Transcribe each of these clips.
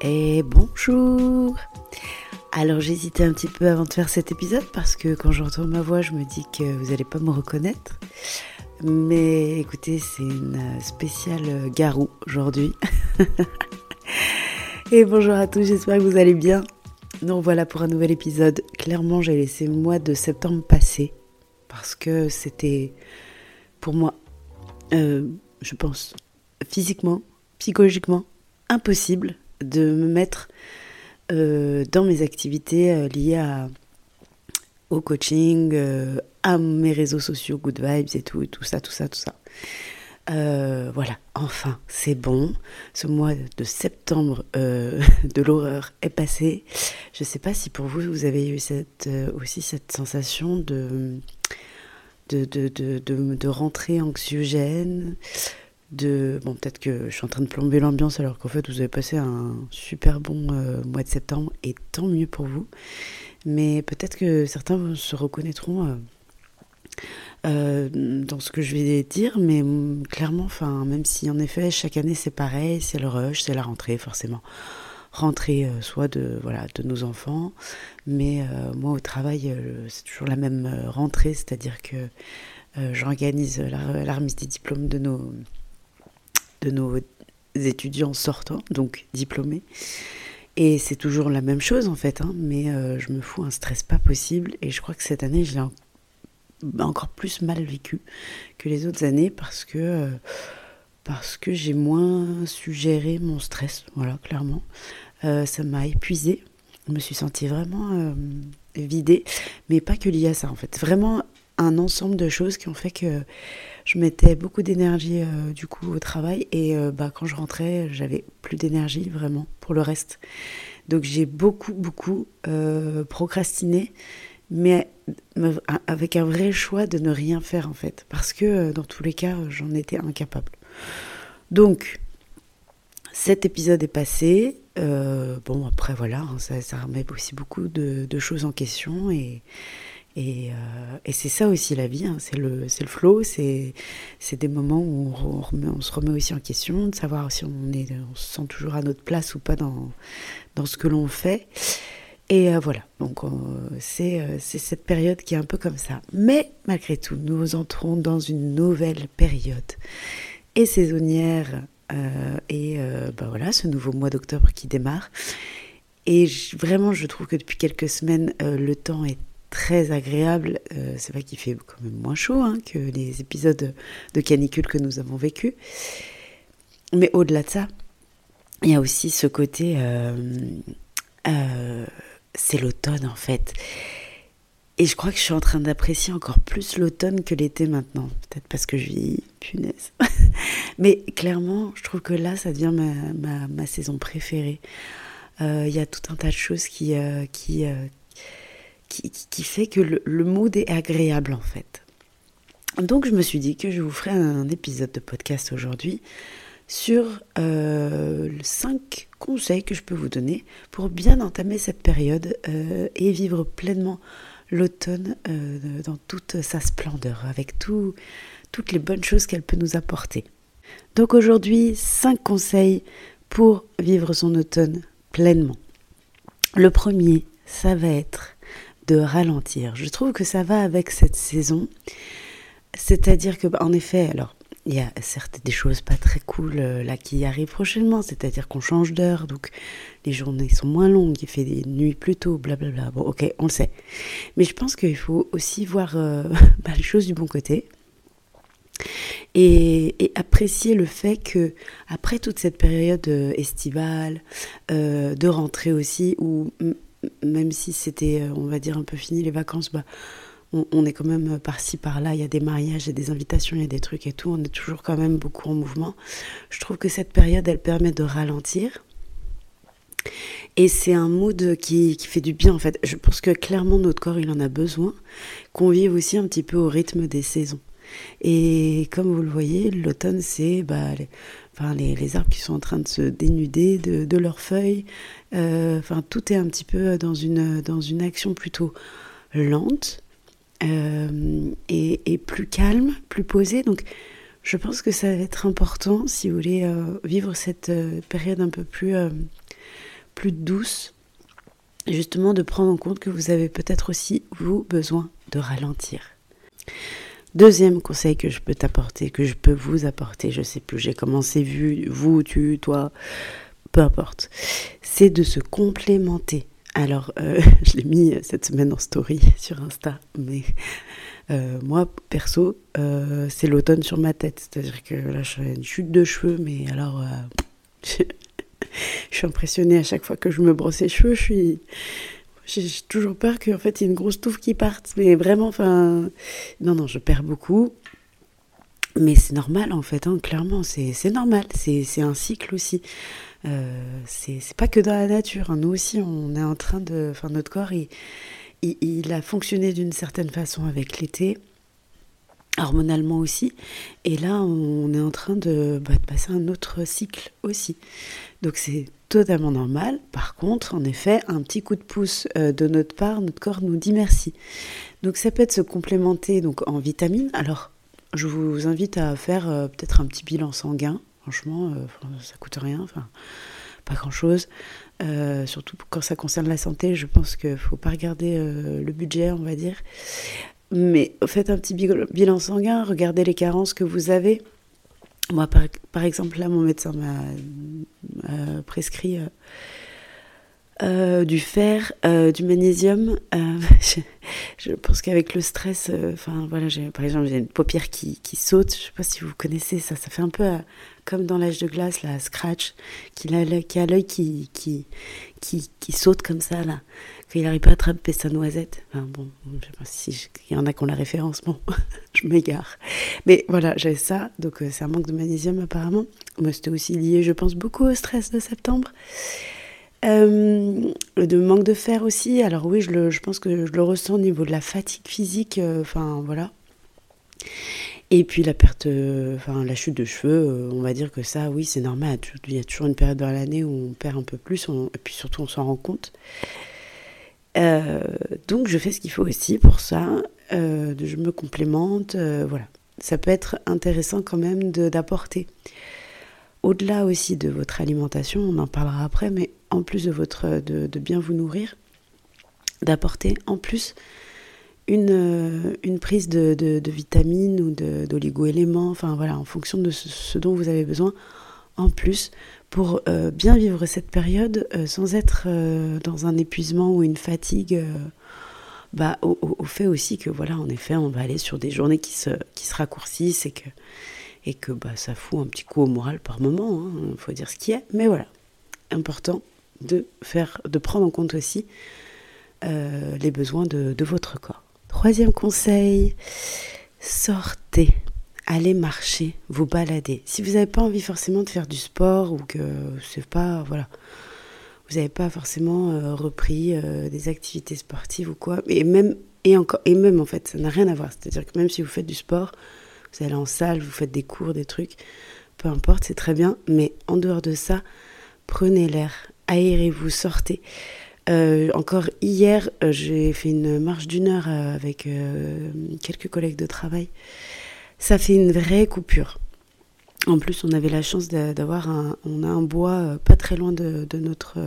et bonjour Alors j'hésitais un petit peu avant de faire cet épisode parce que quand j'entends ma voix je me dis que vous n'allez pas me reconnaître. Mais écoutez c'est une spéciale garou aujourd'hui. et bonjour à tous, j'espère que vous allez bien. Donc voilà pour un nouvel épisode. Clairement j'ai laissé le mois de septembre passer parce que c'était pour moi, euh, je pense, physiquement, psychologiquement, impossible de me mettre euh, dans mes activités euh, liées au coaching, euh, à mes réseaux sociaux, good vibes et tout, tout ça, tout ça, tout ça. voilà, enfin, c'est bon. Ce mois de septembre de l'horreur est passé. Je ne sais pas si pour vous, vous avez eu aussi cette sensation de, de, de, rentrée anxiogène, de bon peut-être que je suis en train de plomber l'ambiance alors qu'en fait vous avez passé un super bon euh, mois de septembre et tant mieux pour vous. Mais peut-être que certains se reconnaîtront euh, euh, dans ce que je vais dire mais clairement enfin même si en effet chaque année c'est pareil c'est le rush c'est la rentrée forcément. Rentrée soit de voilà de nos enfants mais moi au travail c'est toujours la même rentrée c'est-à-dire que j'organise la remise des diplômes de nos de nos étudiants sortants, donc diplômés. Et c'est toujours la même chose en fait, hein, mais euh, je me fous un stress pas possible. Et je crois que cette année, je l'ai encore plus mal vécu que les autres années parce que, euh, que j'ai moins suggéré mon stress, voilà, clairement. Euh, ça m'a épuisé. Je me suis sentie vraiment vidée, mais pas que liée à ça en fait. Vraiment un ensemble de choses qui ont fait que je mettais beaucoup d'énergie euh, du coup au travail et euh, bah, quand je rentrais, j'avais plus d'énergie vraiment pour le reste. Donc j'ai beaucoup, beaucoup euh, procrastiné, mais avec un vrai choix de ne rien faire en fait, parce que dans tous les cas, j'en étais incapable. Donc, cet épisode est passé. bon, après voilà, hein, ça, remet aussi beaucoup de, de choses en question et et, euh, et c'est ça aussi la vie, hein. c'est le, le flow, c'est des moments où on, se remet aussi en question, de savoir si on, est, on se sent toujours à notre place ou pas dans, dans ce que l'on fait. Et euh, voilà, donc euh, c'est cette période qui est un peu comme ça. Mais malgré tout, nous entrons dans une nouvelle période et saisonnière. et ben voilà, ce nouveau mois d'octobre qui démarre. Et vraiment, je trouve que depuis quelques semaines, le temps est très agréable. Euh, c'est vrai qu'il fait quand même moins chaud hein, que les épisodes de canicule que nous avons vécu. Mais au-delà de ça, il y a aussi ce côté, euh, euh, c'est l'automne en fait. Et je crois que je suis en train d'apprécier encore plus l'automne que l'été maintenant. Peut-être parce que je vis, punaise. Mais clairement, je trouve que là, ça devient ma, saison préférée. Il y a tout un tas de choses qui, qui, qui, fait que le, mood est agréable en fait. Donc je me suis dit que je vous ferai un épisode de podcast aujourd'hui sur euh, 5 conseils que je peux vous donner pour bien entamer cette période euh, et vivre pleinement l'automne euh, dans toute sa splendeur, avec tout, toutes les bonnes choses qu'elle peut nous apporter. Donc aujourd'hui, 5 conseils pour vivre son automne pleinement. Le premier, ça va être de ralentir. Je trouve que ça va avec cette saison. C'est-à-dire que, bah, en effet, alors, il y a certes des choses pas très cool euh, là qui arrivent prochainement, c'est-à-dire qu'on change d'heure, donc les journées sont moins longues, il fait des nuits plus tôt, blablabla. Bon, ok, on le sait. Mais je pense qu'il faut aussi voir euh, bah, les choses du bon côté. Et, apprécier le fait que après toute cette période euh, estivale, de rentrée aussi, où même si c'était, euh, on va dire, un peu fini les vacances, bah, on, est quand même par-ci, par-là, il y a des mariages, il y a des invitations, il y a des trucs et tout, on est toujours quand même beaucoup en mouvement. Je trouve que cette période, elle permet de ralentir. Et c'est un mood qui, qui, fait du bien en fait. Je pense que clairement notre corps il en a besoin, qu'on vive aussi un petit peu au rythme des saisons. Et comme vous le voyez, l'automne c'est bah, enfin, les, les, arbres qui sont en train de se dénuder de, leurs feuilles, euh, enfin, tout est un petit peu dans une, dans une action plutôt lente euh, et, plus calme, plus posée. Donc, je pense que ça va être important si vous voulez euh, vivre cette période un peu plus plus douce, justement de prendre en compte que vous avez peut-être aussi, vous, besoin de ralentir. Deuxième conseil que je peux t'apporter, que je peux vous apporter, je sais plus, j'ai commencé vu, vous, tu, toi, peu importe, c'est de se complémenter. Alors, euh, je l'ai mis cette semaine en story sur Insta, mais euh, moi, perso, euh, c'est l'automne sur ma tête. C'est-à-dire que là, je une chute de cheveux, mais alors, je, suis impressionnée à chaque fois que je me brosse les cheveux. Je suis, j'ai toujours peur qu'en fait, il y ait une grosse touffe qui parte. Mais vraiment, enfin, non, non, je perds beaucoup. Mais c'est normal, en fait, hein, clairement, c'est normal. C'est un cycle aussi. Euh, c'est pas que dans la nature. Hein. Nous aussi, on est en train de. Enfin, notre corps, il, il, a fonctionné d'une certaine façon avec l'été, hormonalement aussi. Et là, on est en train de, bah, de passer un autre cycle aussi. Donc, c'est totalement normal. Par contre, en effet, un petit coup de pouce euh, de notre part, notre corps nous dit merci. Donc, ça peut être se complémenter donc, en vitamines. Alors, je vous invite à faire euh, peut-être un petit bilan sanguin Franchement, euh, ça coûte rien, pas grand-chose. Surtout quand ça concerne la santé, je pense qu'il ne faut pas regarder le budget, on va dire. Mais faites un petit bilan sanguin, regardez les carences que vous avez. Moi, par, exemple, là, mon médecin m'a prescrit du fer, du magnésium. je, pense qu'avec le stress, enfin voilà, par exemple, j'ai une paupière qui, qui saute. Je ne sais pas si vous connaissez ça. Ça fait un peu comme dans l'âge de glace, là, Scratch, qui a, qui l'œil qui, qui, qui, saute comme ça, là, qu'il n'arrive pas à attraper sa noisette. Enfin, bon, je sais pas si il y en a qui ont la référence, bon, je m'égare. Mais voilà, j'avais ça, donc euh, c'est un manque de magnésium apparemment. Moi, c'était aussi lié, je pense, beaucoup au stress de septembre. Euh, de manque de fer aussi. Alors oui, je, le, je pense que je le ressens au niveau de la fatigue physique. Euh, enfin voilà. Et puis la perte, euh, enfin la chute de cheveux, on va dire que ça, oui, c'est normal. Il y a toujours une période dans l'année où on perd un peu plus, et puis surtout on s'en rend compte. Euh, donc je fais ce qu'il faut aussi pour ça. je me complémente, voilà. Ça peut être intéressant quand même d'apporter. Au-delà aussi de votre alimentation, on en parlera après, mais en plus de votre de, bien vous nourrir, d'apporter en plus une, euh, une prise de, de, vitamines ou d'oligo-éléments, enfin voilà, en fonction de ce, dont vous avez besoin, en plus, pour euh, bien vivre cette période euh, sans être dans un épuisement ou une fatigue. bah, au, fait aussi que voilà, en effet, on va aller sur des journées qui se, raccourcissent et que, et que bah, ça fout un petit coup au moral par moment, il hein, faut dire ce qui est, mais voilà, important de, faire, de prendre en compte aussi les besoins de votre corps. Troisième conseil, sortez, allez marcher, vous balader. Si vous n'avez pas envie forcément de faire du sport ou que c'est pas, voilà, vous n'avez pas forcément euh, repris euh, des activités sportives ou quoi, et même, en fait, ça n'a rien à voir. C'est-à-dire que même si vous faites du sport, vous allez en salle, vous faites des cours, des trucs, peu importe, c'est très bien, mais en dehors de ça, prenez l'air, aérez-vous, sortez. Euh, encore hier, j'ai fait une marche d'une heure avec quelques collègues de travail. Ça fait une vraie coupure. En plus, on avait la chance d'avoir un, on a un bois pas très loin de, notre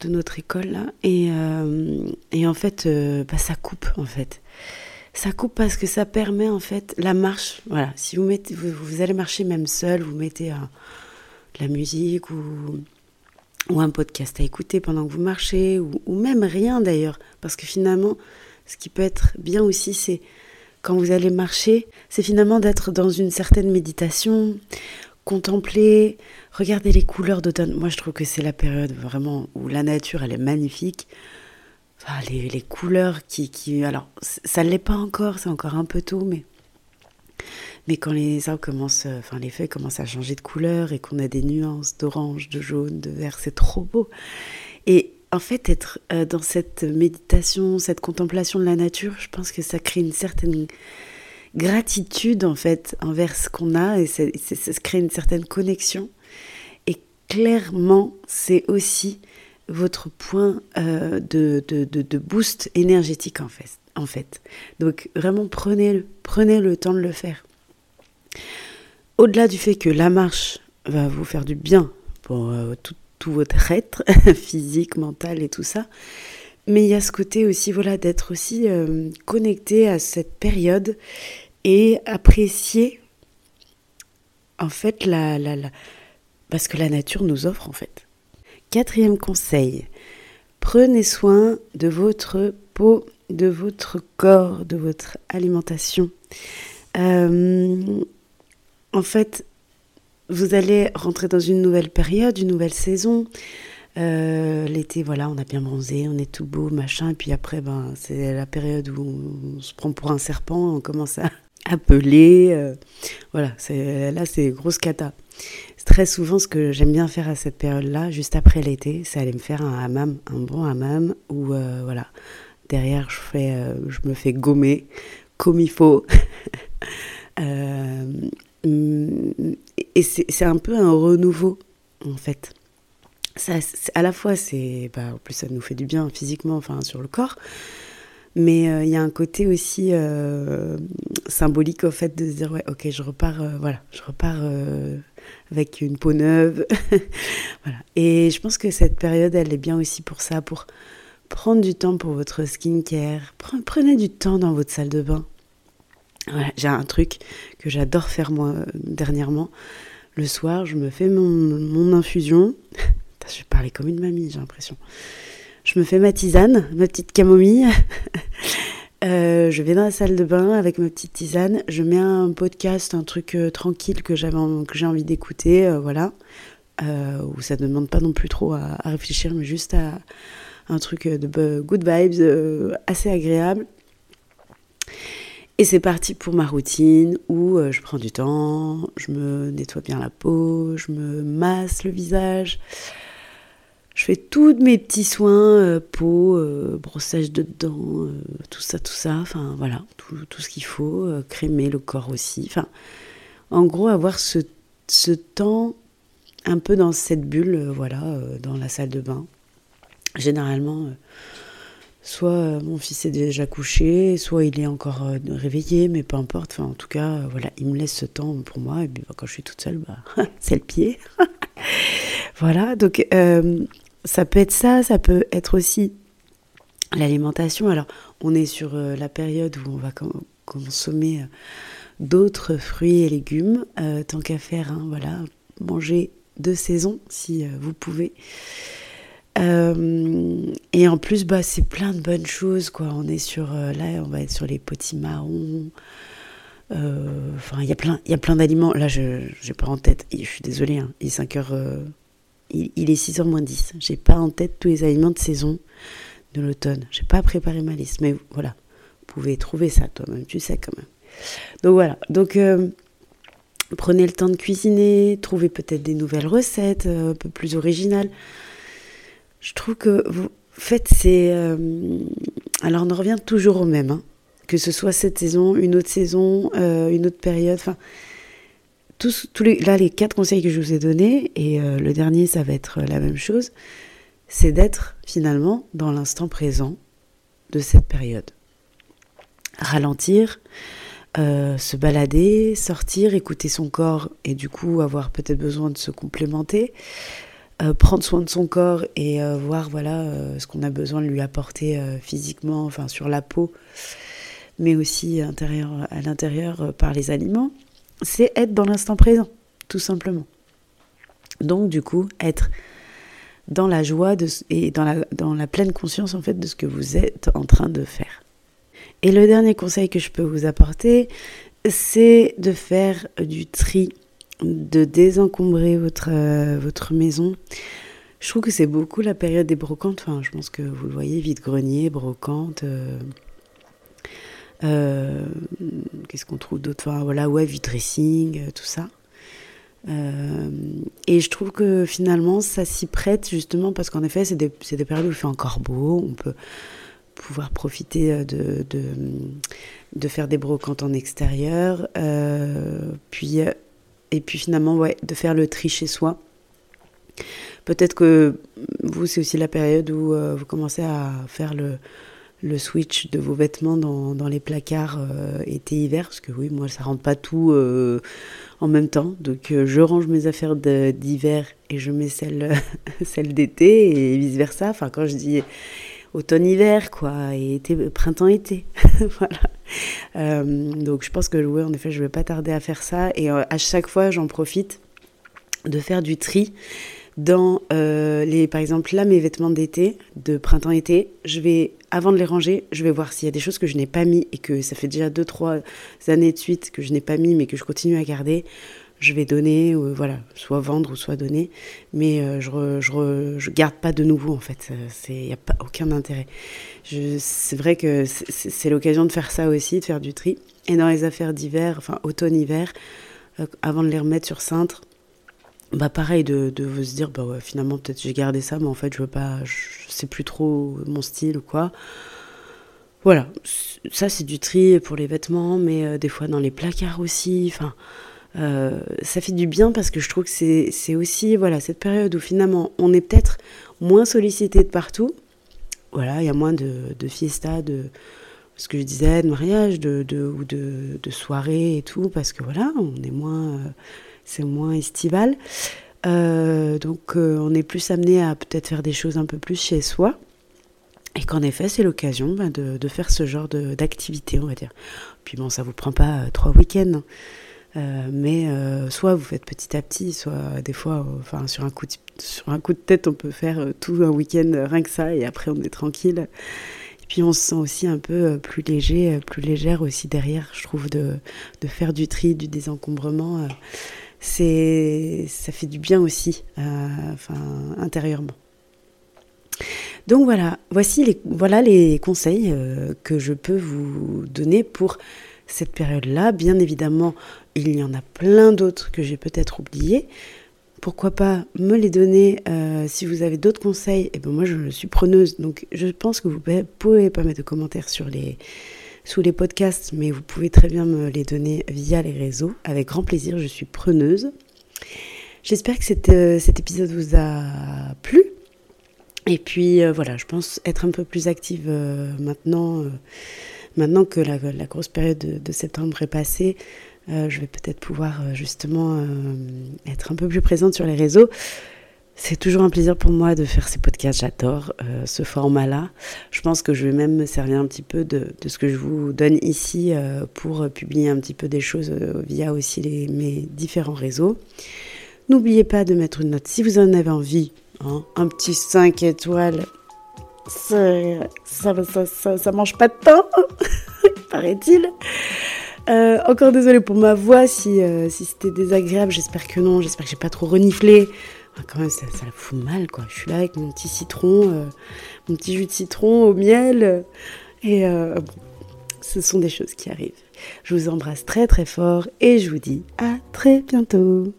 de notre école et, et en fait, bah, ça coupe en fait. Ça coupe parce que ça permet en fait la marche. Voilà, si vous mettez, vous, allez marcher même seul, vous mettez de la musique ou ou un podcast à écouter pendant que vous marchez, ou, même rien d'ailleurs, parce que finalement, ce qui peut être bien aussi, c'est quand vous allez marcher, c'est finalement d'être dans une certaine méditation, contempler, regarder les couleurs d'automne. Moi, je trouve que c'est la période vraiment où la nature, elle est magnifique. Les couleurs qui, qui... Alors, ça ne l'est pas encore, c'est encore un peu tôt, mais mais quand les arbres commencent, euh, enfin les feuilles commencent à changer de couleur et qu'on a des nuances d'orange, de jaune, de vert, c'est trop beau. Et en fait, être euh, dans cette méditation, cette contemplation de la nature, je pense que ça crée une certaine gratitude en fait envers ce qu'on a et ça, crée une certaine connexion. Et clairement, c'est aussi votre point euh, de, boost énergétique en fait. Donc vraiment prenez, prenez le temps de le faire. Au-delà du fait que la marche va vous faire du bien pour euh, tout votre être, physique, mental et tout ça. Mais il y a ce côté aussi, voilà, d'être aussi euh, connecté à cette période et apprécier, en fait, la, la, la, parce que la nature nous offre, en fait. Quatrième conseil, prenez soin de votre peau, de votre corps, de votre alimentation. Euh, en fait, vous allez rentrer dans une nouvelle période, une nouvelle saison. Euh, l'été, voilà, on a bien bronzé, on est tout beau, machin. Et puis après, ben, c'est la période où on se prend pour un serpent, on commence à appeler. Euh, voilà, c'est, là, c'est grosse cata. Très souvent, ce que j'aime bien faire à cette période-là, juste après l'été, c'est aller me faire un hammam, un bon hammam, où, euh, voilà, derrière, je, fais, je me fais gommer comme il faut. et c'est un peu un renouveau, en fait à la fois, c'est, bah, en plus, ça nous fait du bien physiquement, enfin, sur le corps. Mais euh, il y a un côté aussi euh, symbolique au fait de se dire, ouais, ok, je repars, euh, voilà, je repars avec une peau neuve. voilà. Et je pense que cette période, elle est bien aussi pour ça, pour prendre du temps pour votre skincare. Prenez du temps dans votre salle de bain. J'ai un truc que j'adore faire moi dernièrement. Le soir, je me fais mon, infusion je vais parler comme une mamie, j'ai l'impression. Je me fais ma tisane, ma petite camomille. Euh, je vais dans la salle de bain avec ma petite tisane. Je mets un podcast, un truc euh, tranquille que j'ai envie d'écouter, euh, voilà. où ça ne demande pas non plus trop à, réfléchir, mais juste à un truc de good vibes, assez agréable. Et c'est parti pour ma routine où je prends du temps, je me nettoie bien la peau, je me masse le visage, je fais tous mes petits soins, euh, peau, euh, brossage de dents, euh, tout ça, tout ça. Enfin voilà, tout, ce qu'il faut, crémer le corps aussi. En gros, avoir ce, ce temps un peu dans cette bulle, voilà, dans la salle de bain. Généralement, soit mon fils est déjà couché, soit il est encore réveillé, mais peu importe. En tout cas, voilà, il me laisse ce temps pour moi. Et puis bah, quand je suis toute seule, bah, c'est le pied. voilà, donc ça peut être ça, ça peut être aussi l'alimentation. Alors, on est sur euh, la période où on va consommer euh, d'autres fruits et légumes, euh, tant qu'à faire, hein, voilà, manger de saison si vous pouvez. Et en plus, bah, c'est plein de bonnes choses, quoi. On est sur, là, on va être sur les potimarrons. Enfin, il y a plein, il y a plein d'aliments. Là, je n'ai pas en tête. Je suis désolée, hein, il est 5 heures il, est 6h moins 10. J'ai pas en tête tous les aliments de saison de l'automne. J'ai pas préparé ma liste, mais voilà, vous pouvez trouver ça toi-même, tu sais quand même. Donc voilà, donc euh, prenez le temps de cuisiner, trouvez peut-être des nouvelles recettes euh, un peu plus originales. Je trouve que vous faites ces... Euh, alors on en revient toujours au même, hein. que ce soit cette saison, une autre saison, une autre période, enfin tous, les, là, les quatre conseils que je vous ai donnés, et euh, le dernier, ça va être la même chose, c'est d'être finalement dans l'instant présent de cette période. Ralentir, euh, se balader, sortir, écouter son corps et du coup avoir peut-être besoin de se complémenter, euh, prendre soin de son corps et voir voilà ce qu'on a besoin de lui apporter physiquement, enfin sur la peau, mais aussi intérieur, à l'intérieur par les aliments c'est être dans l'instant présent, tout simplement. Donc du coup, être dans la joie de, et dans la, dans la pleine conscience en fait de ce que vous êtes en train de faire. Et le dernier conseil que je peux vous apporter, c'est de faire du tri, de désencombrer votre, euh, votre maison. Je trouve que c'est beaucoup la période des brocantes. Enfin, je pense que vous le voyez, vide-grenier, brocante. Euh, euh, qu'est-ce qu'on trouve d'autre? Enfin, voilà, ouais, dressing, euh, tout ça. Et je trouve que finalement, ça s'y prête justement parce qu'en effet, c'est des, des, périodes où il fait encore beau, on peut pouvoir profiter de, de, de faire des brocantes en extérieur, puis, et puis finalement, ouais, de faire le tri chez soi. Peut-être que vous, c'est aussi la période où vous commencez à faire le, le switch de vos vêtements dans, dans les placards euh, été-hiver, parce que oui, moi, ça rentre pas tout euh, en même temps. Donc, euh, je range mes affaires d'hiver et je mets celles, celles d'été et vice-versa. Enfin, quand je dis automne-hiver, quoi, et été, printemps-été. voilà. donc, je pense que, oui, en effet, je vais pas tarder à faire ça. Et à chaque fois, j'en profite de faire du tri dans euh, les, par exemple, là, mes vêtements d'été, de printemps-été, je vais, avant de les ranger, je vais voir s'il y a des choses que je n'ai pas mis et que ça fait déjà 2-3 années de suite que je n'ai pas mis mais que je continue à garder. Je vais donner, voilà, soit vendre ou soit donner, mais euh, je, je, je, garde pas de nouveau en fait. Il n'y a pas aucun intérêt. C'est vrai que c'est l'occasion de faire ça aussi, de faire du tri. Et dans les affaires d'hiver, enfin automne-hiver, euh, avant de les remettre sur cintre, bah pareil de, se dire bah finalement peut-être j'ai gardé ça mais en fait je veux pas je, sais plus trop mon style ou quoi voilà ça c'est du tri pour les vêtements mais euh, des fois dans les placards aussi enfin euh, ça fait du bien parce que je trouve que c'est aussi voilà cette période où finalement on est peut-être moins sollicité de partout voilà il y a moins de, de fiesta de ce que je disais de mariage de, ou de, de soirée et tout parce que voilà on est moins euh, c'est moins estival. Euh, donc on est plus amené à peut-être faire des choses un peu plus chez soi. Et qu'en effet, c'est l'occasion ben, de, faire ce genre d'activité, on va dire. Puis bon, ça vous prend pas trois week-ends. Hein. Mais soit vous faites petit à petit, soit des fois, enfin sur un coup de, sur un coup de tête, on peut faire tout un week-end rien que ça, et après on est tranquille. Et puis on se sent aussi un peu plus léger, plus légère aussi derrière, je trouve, de, de faire du tri, du désencombrement c'est ça fait du bien aussi, euh, enfin intérieurement. Donc voilà, voici les, voilà les conseils euh, que je peux vous donner pour cette période-là. Bien évidemment, il y en a plein d'autres que j'ai peut-être oubliés. Pourquoi pas me les donner euh, si vous avez d'autres conseils? Et eh ben moi je suis preneuse, donc je pense que vous pouvez pas mettre de commentaires sur les, sous les podcasts, mais vous pouvez très bien me les donner via les réseaux. Avec grand plaisir, je suis preneuse. J'espère que euh, cet épisode vous a plu. Et puis euh, voilà, je pense être un peu plus active maintenant, maintenant que la, grosse période de, septembre est passée. je vais peut-être pouvoir justement être un peu plus présente sur les réseaux. C'est toujours un plaisir pour moi de faire ces podcasts, j'adore euh, ce format-là. Je pense que je vais même me servir un petit peu de, ce que je vous donne ici euh, pour publier un petit peu des choses euh, via aussi mes différents réseaux. N'oubliez pas de mettre une note si vous en avez envie. Hein. un petit 5 étoiles, ça, ça, ça, mange pas de temps, paraît-il. encore désolé pour ma voix si, si c'était désagréable, j'espère que non, j'espère que j'ai pas trop reniflé. Ah, quand même, ça, ça fout mal, quoi. Je suis là avec mon petit citron, euh, mon petit jus de citron au miel. Et euh, ce sont des choses qui arrivent. Je vous embrasse très très fort et je vous dis à très bientôt.